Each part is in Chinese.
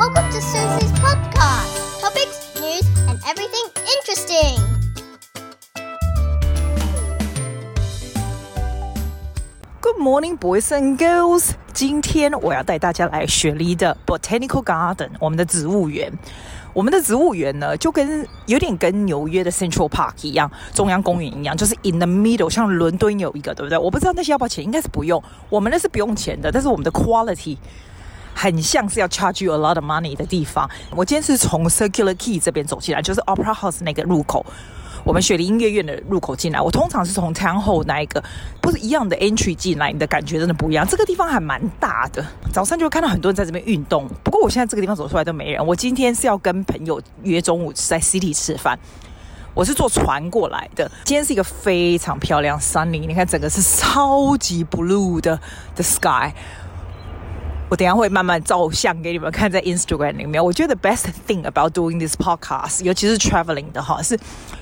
Welcome to Susie's podcast. Topics, news, and everything interesting. Good morning, boys and girls. 今天我要带大家来雪梨的 Botanical Garden，我们的植物园。我们的植物园呢，就跟有点跟纽约的 Central Park 一样，中央公园一样，就是 in the middle，像伦敦有一个，对不对？我不知道那些要不要钱，应该是不用。我们那是不用钱的，但是我们的 quality 很像是要 charge you a lot of money 的地方。我今天是从 Circular Quay 这边走进来，就是 Opera House 那个入口。我们雪梨音乐院的入口进来，我通常是从 Town Hall 那一个，不是一样的 entry 进来，你的感觉真的不一样。这个地方还蛮大的，早上就会看到很多人在这边运动。不过我现在这个地方走出来都没人。我今天是要跟朋友约中午在 City 吃饭，我是坐船过来的。今天是一个非常漂亮 sunny，你看整个是超级 blue 的 the sky。我等一下会慢慢照相给你们看，在 Instagram 里面。我觉得 the best thing about doing this podcast，尤其是 traveling 的哈，是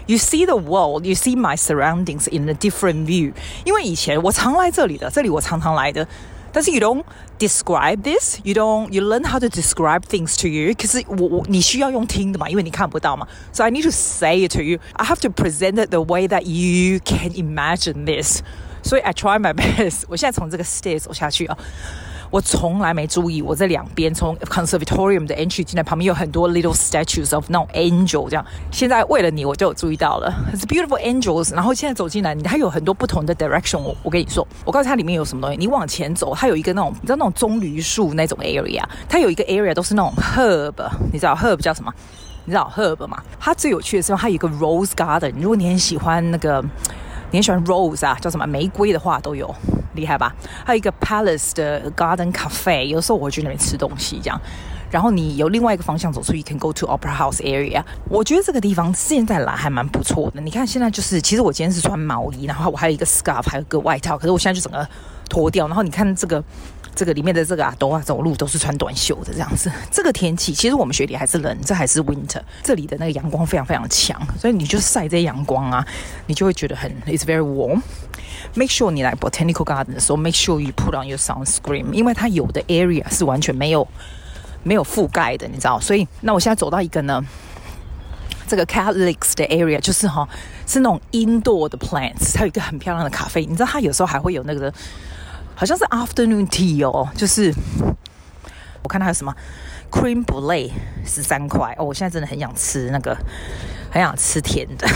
you see the world，you see my surroundings in a different view。因为以前我常来这里的，这里我常常来的，但是 you don't describe this，you don't you learn how to describe things to you。可是我我你需要用听的嘛，因为你看不到嘛。So I need to say it to you。I have to present it the way that you can imagine this。所以 I try my best。我现在从这个 stairs 走下去啊。 我从来没注意，我这两边从 Conservatorium 的 entry 进来，旁边有很多 little statues of 那种 angel 这样。现在为了你，我就有注意到了，It's beautiful angels。然后现在走进来，它有很多不同的 direction 我。我我跟你说，我告诉它里面有什么东西。你往前走，它有一个那种，你知道那种棕榈树那种 area，它有一个 area 都是那种 herb，你知道 herb 叫什么？你知道 herb 吗？它最有趣的是，它有一个 rose garden。如果你很喜欢那个，你很喜欢 rose 啊，叫什么玫瑰的话，都有。厉害吧？还有一个 Palace 的 Garden Cafe，有时候我会去那边吃东西，这样。然后你有另外一个方向走出去可以 go to Opera House area。我觉得这个地方现在来还蛮不错的。你看现在就是，其实我今天是穿毛衣，然后我还有一个 scarf，还有个外套，可是我现在就整个脱掉。然后你看这个。这个里面的这个啊，都啊走路都是穿短袖的这样子。这个天气其实我们雪梨还是冷，这还是 winter。这里的那个阳光非常非常强，所以你就晒这些阳光啊，你就会觉得很 it's very warm。Make sure 你来 Botanical Garden 的时候，make sure you put on your sunscreen，因为它有的 area 是完全没有没有覆盖的，你知道。所以那我现在走到一个呢，这个 Catholics 的 area 就是哈，是那种 indoor 的 plants，它有一个很漂亮的咖啡，你知道它有时候还会有那个。好像是 afternoon tea 哦，就是我看它有什么 cream b l a e 十三块哦，我现在真的很想吃那个，很想吃甜的，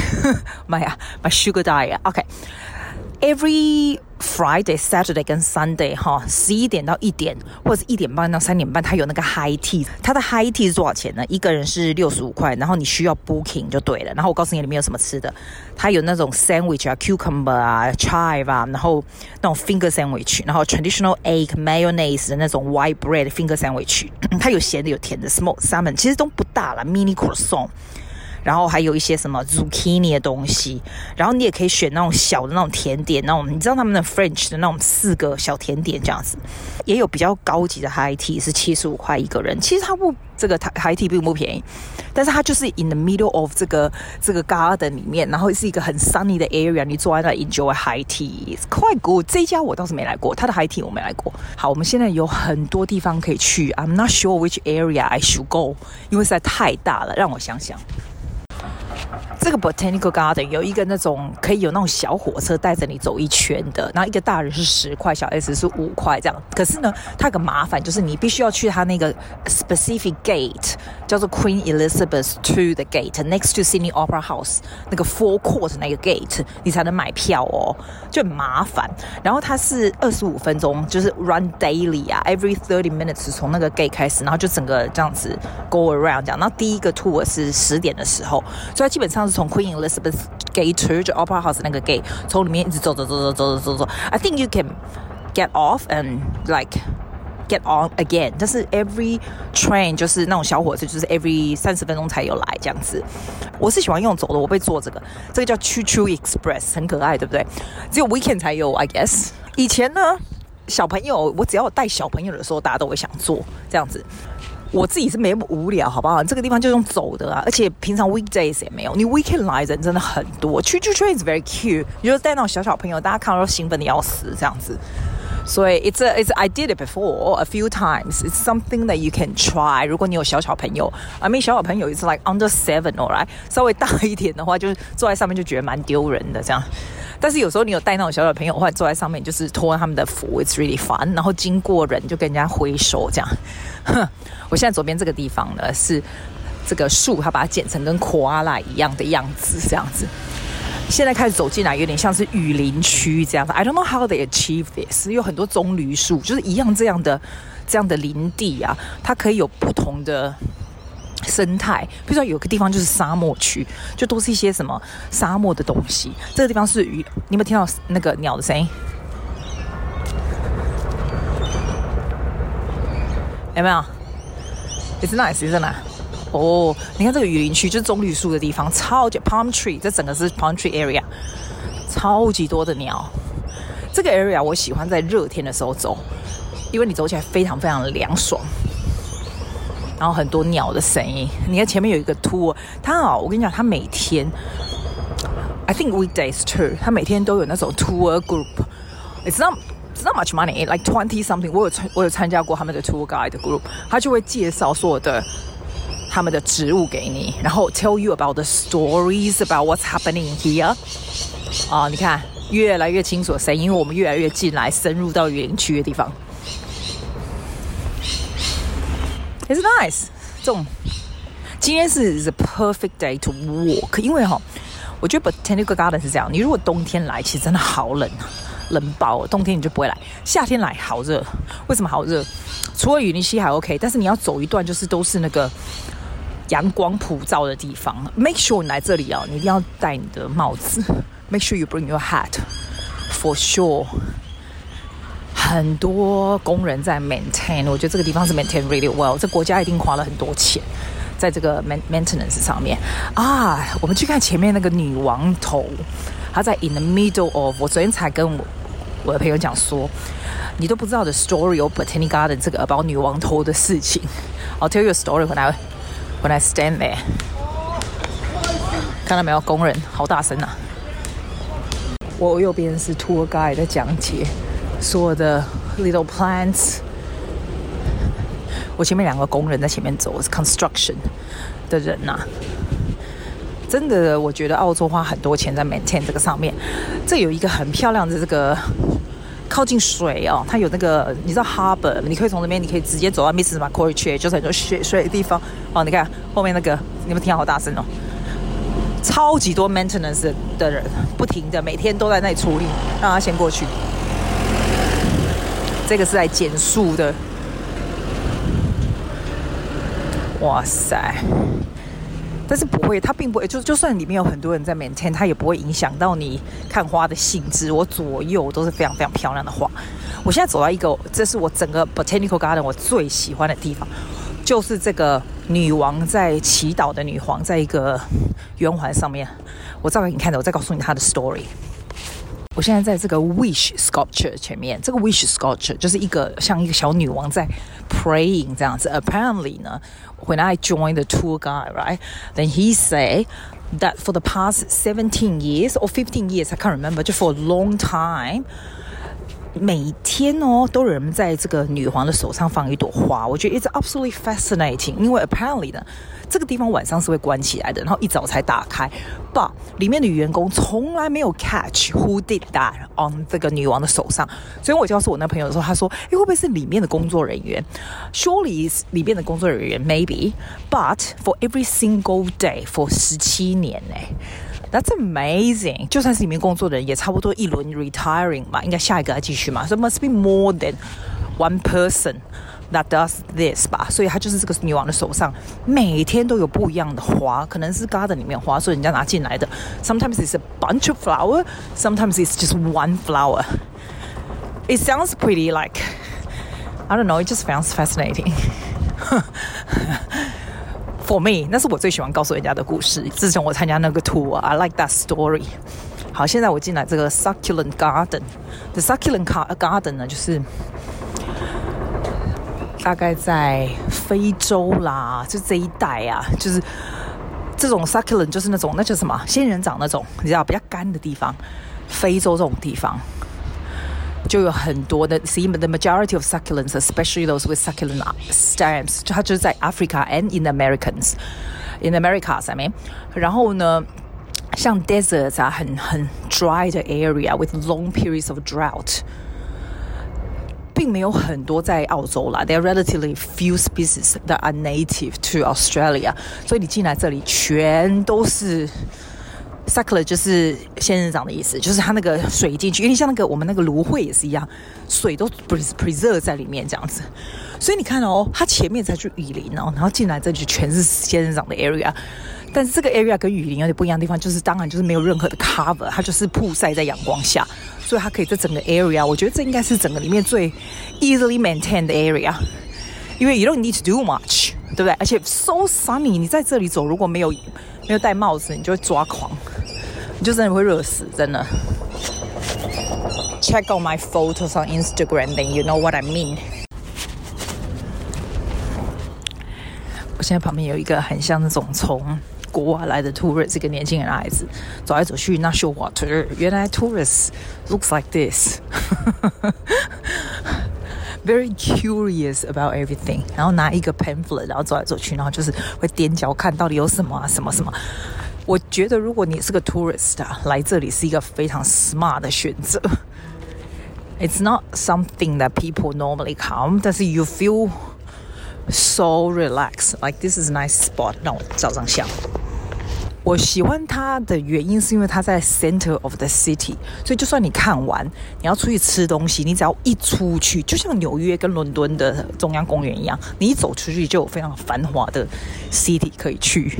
妈呀，my sugar diet，OK，every。Friday、Saturday 跟 Sunday 哈，十一点到一点，或者是一点半到三点半，它有那个 High Tea。它的 High Tea 是多少钱呢？一个人是六十五块，然后你需要 Booking 就对了。然后我告诉你里面有什么吃的，它有那种 Sandwich 啊，Cucumber 啊，Chive 啊，然后那种 Finger Sandwich，然后 Traditional Egg Mayonnaise 的那种 White Bread Finger Sandwich，它有咸的有甜的，Smoked Salmon 其实都不大了，Mini Croissant。然后还有一些什么 zucchini 的东西，然后你也可以选那种小的那种甜点，那种你知道他们的 French 的那种四个小甜点这样子，也有比较高级的 high tea 是七十五块一个人，其实它不这个 high tea 并不便宜，但是它就是 in the middle of 这个这个 garden 里面，然后是一个很 sunny 的 area，你坐在那 enjoy high tea，quite good。这一家我倒是没来过，它的 high tea 我没来过。好，我们现在有很多地方可以去，I'm not sure which area I should go，因为实在太大了，让我想想。这个 Botanical Garden 有一个那种可以有那种小火车带着你走一圈的，然后一个大人是十块，小 S 是五块这样。可是呢，它有个麻烦就是你必须要去它那个 specific gate，叫做 Queen Elizabeth to the gate，next to Sydney Opera House 那个 Four Court 那个 gate，你才能买票哦，就很麻烦。然后它是二十五分钟，就是 run daily 啊，every thirty minutes 从那个 gate 开始，然后就整个这样子 go around 这样。然后第一个 tour 是十点的时候，所以它基本上。从 Queen Elizabeth Gate 就 Opera House 那个 gate，从里面一直走走走走走走走走。I think you can get off and like get on again。但是 every train 就是那种小火车，就是 every 三十分钟才有来这样子。我是喜欢用走的，我会坐这个，这个叫 Choo Choo Express，很可爱，对不对？只有 weekend 才有，I guess。以前呢，小朋友我只要带小朋友的时候，大家都会想坐这样子。我自己是没那么无聊，好不好？这个地方就用走的啊，而且平常 weekdays 也没有。你 weekend 来人真的很多。Choo choo train is very cute，你就带那种小小朋友，大家看到都兴奋的要死，这样子。所以 it's a, it's I did it before a few times. It's something that you can try. 如果你有小小朋友，I mean 小小朋友 is like under seven, alright？稍微大一点的话，就是坐在上面就觉得蛮丢人的这样。但是有时候你有带那种小小朋友或者，坐在上面就是托他们的福，it's really fun。然后经过人就跟人家挥手这样。哼，我现在左边这个地方呢是这个树，它把它剪成跟 koala 一样的样子，这样子。现在开始走进来，有点像是雨林区这样子。I don't know how they achieve this。有很多棕榈树，就是一样这样的这样的林地啊，它可以有不同的生态。比如说有个地方就是沙漠区，就都是一些什么沙漠的东西。这个地方是雨，你有没有听到那个鸟的声音？有没有？It's nice，isn't it？哦你看这个雨林区就是棕榈树的地方，超级 palm tree，这整个是 palm tree area，超级多的鸟。这个 area 我喜欢在热天的时候走，因为你走起来非常非常凉爽，然后很多鸟的声音。你看前面有一个 tour，他啊，我跟你讲，他每天，I think weekdays too，他每天都有那种 tour group。It's not it's not much money，like twenty something。我有参我有参加过他们的 tour guide group，他就会介绍所有的。他们的植物给你，然后 tell you about the stories about what's happening here。啊，你看越来越清楚声音，因为我们越来越进来，深入到雨林区的地方。It's nice。这种今天是 the perfect day to walk，因为哈，我觉得 Botanical Garden 是这样，你如果冬天来，其实真的好冷，冷爆。冬天你就不会来，夏天来好热。为什么好热？除了雨林区还 OK，但是你要走一段，就是都是那个。阳光普照的地方，Make sure 你来这里啊，你一定要戴你的帽子。Make sure you bring your hat for sure。很多工人在 maintain，我觉得这个地方是 maintain really well。这国家一定花了很多钱在这个 maintenance 上面啊。我们去看前面那个女王头，她在 in the middle of。我昨天才跟我我的朋友讲说，你都不知道的 story of Botanic Garden 这个 about 女王头的事情。I'll tell you a story when I。When I stand there，看到没有？工人好大声啊！我右边是 tour guide 的讲解，所有的 little plants。我前面两个工人在前面走，是 construction 的人呐、啊。真的，我觉得澳洲花很多钱在 maintain 这个上面。这有一个很漂亮的这个。靠近水哦，它有那个你知道 Harbor，你可以从那边，你可以直接走到 Mrs. Macquarie 去，就是很多水水的地方哦。你看后面那个，你们听好大声哦，超级多 maintenance 的人，不停的每天都在那里处理，让他先过去。这个是在减速的，哇塞！但是不会，它并不会，就就算里面有很多人在 maintain，它也不会影响到你看花的兴致。我左右都是非常非常漂亮的花。我现在走到一个，这是我整个 Botanical Garden 我最喜欢的地方，就是这个女王在祈祷的女皇，在一个圆环上面。我照给你看的，我再告诉你她的 story。我现在在这个 Wish Sculpture 前面，这个 Wish Sculpture 就是一个像一个小女王在 praying 这样子。Apparently 呢，when I joined the tour guide, right, then he say that for the past seventeen years or fifteen years, I can't remember, 就 for a long time，每天哦都有人在这个女皇的手上放一朵花。我觉得 it's absolutely fascinating，因为 apparently 呢。 这个地方晚上是会关起来的，然后一早才打开。But 里面的员工从来没有 catch who did that on 这个女王的手上。所以我告诉我那朋友的时候，他说：“诶，会不会是里面的工作人员？Surely 里面的工作人员，maybe。But for every single day for 十七年呢，That's amazing。就算是里面工作的人，也差不多一轮 retiring 嘛，应该下一个要继续嘛。So must be more than one person。” That does this 吧，所以它就是这个女王的手上，每天都有不一样的花，可能是 garden 里面花，所以人家拿进来的。Sometimes it's a bunch of flower, sometimes it's just one flower. It sounds pretty like, I don't know, it just sounds fascinating. For me，那是我最喜欢告诉人家的故事。自从我参加那个 tour, I like that story. 好，现在我进来这个 succulent garden，the succulent garden 呢，就是。 大概在非洲啦，就这一带啊，就是这种 succulent，就是那种那叫什么仙人掌那种，你知道比较干的地方，非洲这种地方 就有很多的，see the majority of succulents, especially those with succulent stems，就它就是在 Africa and in the Americans, in the Americas I mean，然后呢，像 deserts 啊，很很 dry 的 area with long periods of drought， 并没有很多在澳洲啦。There are relatively few species that are native to Australia，所以你进来这里全都是。succul，就是仙人掌的意思，就是它那个水进去，有点像那个我们那个芦荟也是一样，水都 preserve 在里面这样子。所以你看哦，它前面才去雨林哦，然后进来这就全是仙人掌的 area。但是这个 area 跟雨林有点不一样的地方，就是当然就是没有任何的 cover，它就是曝晒在阳光下，所以它可以在整个 area，我觉得这应该是整个里面最 easily maintained 的 area，因为 you don't need to do much，对不对？而且 so sunny，你在这里走如果没有没有戴帽子，你就会抓狂。你就真的会热死，真的。Check out my photos on Instagram, then you know what I mean. 我现在旁边有一个很像那种从国外来的 tourist，一个年轻人的孩子，走来走去，not sure what。原来 tourists looks like this. Very curious about everything，然后拿一个 pamphlet，然后走来走去，然后就是会踮脚看到底有什么啊，什么什么。我觉得，如果你是个 tourist 啊，来这里是一个非常 smart 的选择。It's not something that people normally come，但是 you feel so relaxed, like this is a nice spot。让我照张相。 我喜欢它的原因是因为它在 center of the city，所以就算你看完，你要出去吃东西，你只要一出去，就像纽约跟伦敦的中央公园一样，你一走出去就有非常繁华的 city 可以去。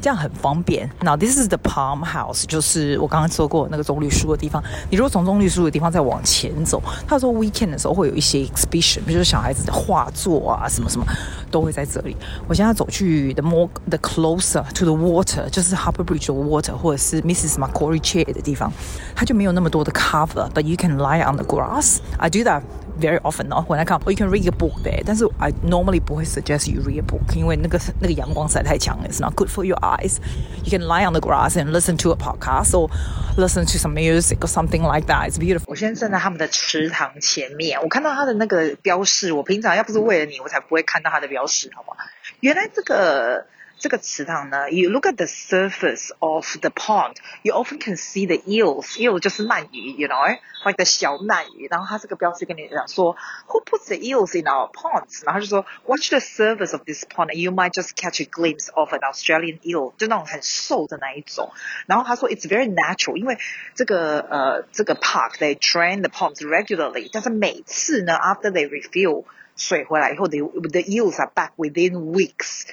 这样很方便。Now this is the Palm House，就是我刚刚说过那个棕榈树的地方。你如果从棕榈树的地方再往前走，他说 weekend 的时候会有一些 exhibition，比如说小孩子的画作啊，什么什么都会在这里。我现在走去 the more the closer to the water，就是 Harbour Bridge 的 water，或者是 Mrs Macquarie Chair 的地方，它就没有那么多的 cover，but you can lie on the grass。I do that。Very often 哦，when I come，or you can read a book there。但是 I normally 不会 suggest you read a book，因为那个那个阳光晒太强了，It's not good for your eyes。You can lie on the grass and listen to a podcast or listen to some music or something like that. It's beautiful。我现在站在他们的池塘前面，我看到他的那个标示。我平常要不是为了你，我才不会看到他的标示，好不好？原来这个。 这个池塘呢，you look at the surface of the pond, you often can see the eels. Eel 就是鳗鱼，you know，like the 小鳗鱼。然后它这个标志跟你讲说，who puts the eels in our ponds？然后就说，watch the surface of this pond, and you might just catch a glimpse of an Australian eel，就那种很瘦的那一种。然后他说，it's very natural，因为这个呃这个 park they drain the ponds regularly，但是每次呢，after they refill 水回来以后，the the eels are back within weeks。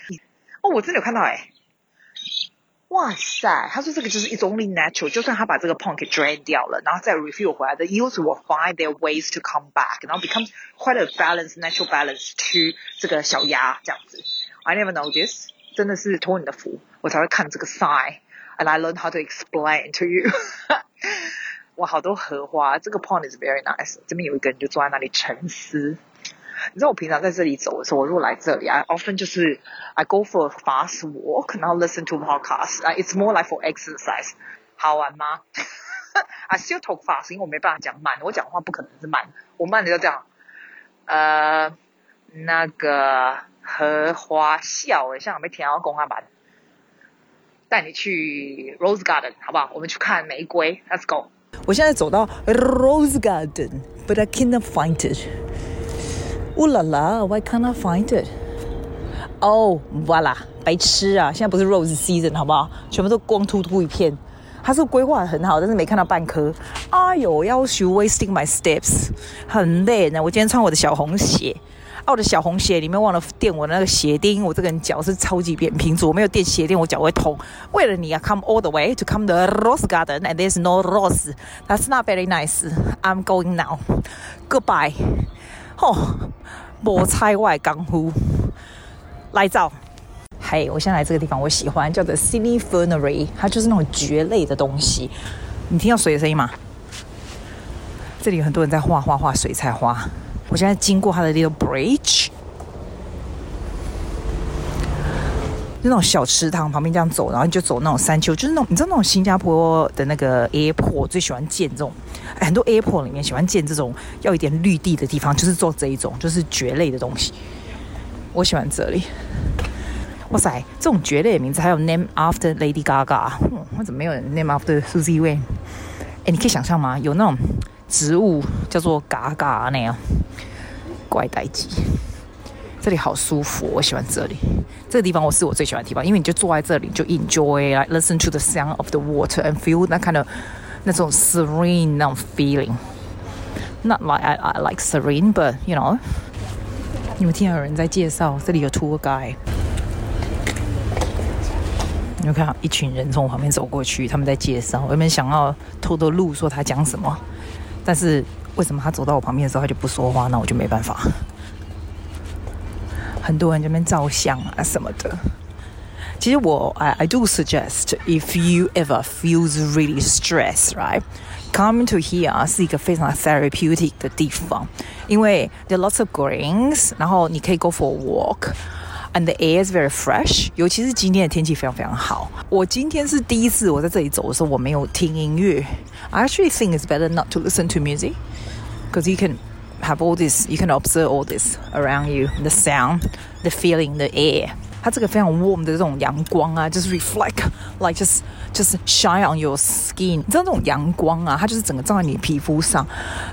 哦，我真的有看到哎！哇塞，他说这个就是 it's only natural，就算他把这个 pond 给 drain 掉了，然后再 refill 回来，the eels will find their ways to come back，然后 become quite a balance natural balance to 这个小鸭这样子。I never know this，真的是托你的福，我才会看这个 sign，and I learn how to explain to you。哇，好多荷花，这个 pond is very nice。这边有一个人就坐在那里沉思。你知道我平常在这里走的时候，我如果来这里啊，often 就是 I go for a fast walk，然后 listen to podcast，啊，it's more like for exercise，好玩吗？I still talk fast，因为我没办法讲慢，我讲话不可能是慢，我慢的就这样，呃，那个荷花笑诶，像我们田要公花板，带你去 Rose Garden，好不好？我们去看玫瑰，Let's go。我现在走到 Rose Garden，but I cannot find it。呜啦啦，Why can't I find it？哦，哇啦，白痴啊！现在不是 rose season 好不好？全部都光秃秃一片。它是规划很好，但是没看到半颗。哎呦，要求 wasting my steps，很累呢。我今天穿我的小红鞋，啊，我的小红鞋里面忘了垫我的那个鞋钉。我这个人脚是超级扁平足，我没有垫鞋垫，我脚会痛。为了你啊，come all the way to come the rose garden and there's no rose. That's not very nice. I'm going now. Goodbye. 吼，无菜外功夫来照。嘿，我现在来这个地方，我喜欢叫做 Sydney Fernery，它就是那种蕨类的东西。你听到水的声音吗？这里有很多人在画画画水彩画。我现在经过它的 little bridge。就那种小池塘旁边这样走，然后你就走那种山丘，就是那种你知道那种新加坡的那个 airport 最喜欢建这种，很多 airport 里面喜欢建这种要一点绿地的地方，就是做这一种就是蕨类的东西。我喜欢这里。哇塞，这种蕨类的名字还有 name after Lady Gaga，嗯，我怎么没有人 name after Suzy Wayne？哎，你可以想象吗？有那种植物叫做嘎嘎那样，怪代志。这里好舒服，我喜欢这里。这个地方我是我最喜欢的地方，因为你就坐在这里，就 enjoy，like listen to the sound of the water and feel that kind of 那种 serene 那种 feeling。Not like I, I like serene, but you know，你们听到有人在介绍，这里有 tour guide。你们看一群人从我旁边走过去，他们在介绍。我原本想要偷偷录说他讲什么，但是为什么他走到我旁边的时候他就不说话？那我就没办法。很多人这边照相啊什么的。其实我 I I do suggest if you ever feels really stressed, right, coming to here 是一个非常 therapeutic 的地方，因为 there are lots of greens，然后你可以 go for a walk。And the air is very fresh，尤其是今天的天气非常非常好。我今天是第一次我在这里走的时候，我没有听音乐。I actually think it's better not to listen to music because you can have all this, you can observe all this around you, the sound, the feeling, the air。 它这个非常 warm 的这种阳光啊，就是 reflect like just just shine on your skin。你知道那种阳光啊，它就是整个照在你的皮肤上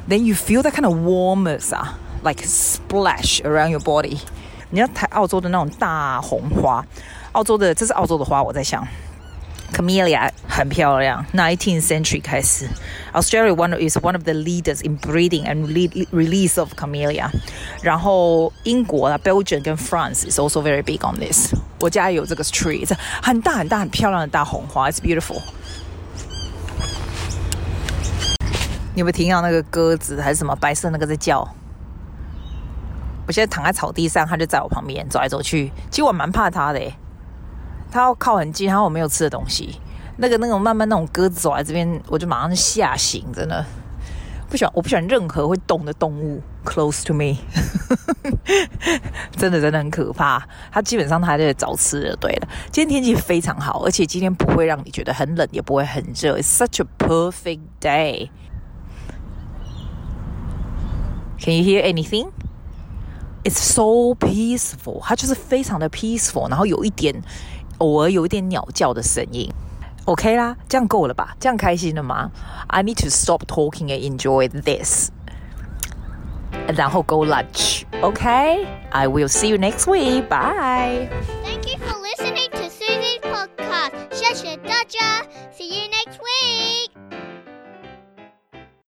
，then you feel that kind of warmness 啊，like splash around your body。你要台澳洲的那种大红花，澳洲的这是澳洲的花，我在想，Camellia 很漂亮。Nineteenth century 开始，Australia one is one of the leaders in breeding and release of Camellia。然后英国啊，Belgium 跟 France is also very big on this。我家有这个 tree，很大很大很漂亮的大红花，It's beautiful。你有没有听到那个鸽子还是什么白色那个在叫？我现在躺在草地上，它就在我旁边走来走去。其实我蛮怕它的，他要靠很近，然后我没有吃的东西。那个那种慢慢那种鸽子走来这边，我就马上吓醒，真的不喜欢。我不喜欢任何会动的动物 close to me，真的真的很可怕。他基本上他还在找吃的，对了。今天天气非常好，而且今天不会让你觉得很冷，也不会很热。It's such a perfect day. Can you hear anything? It's so peaceful，它就是非常的 peaceful，然后有一点偶尔有点鸟叫的声音，OK 啦，这样够了吧？这样开心了吗？I need to stop talking and enjoy this，然后 go lunch，OK？I will see you next week，bye。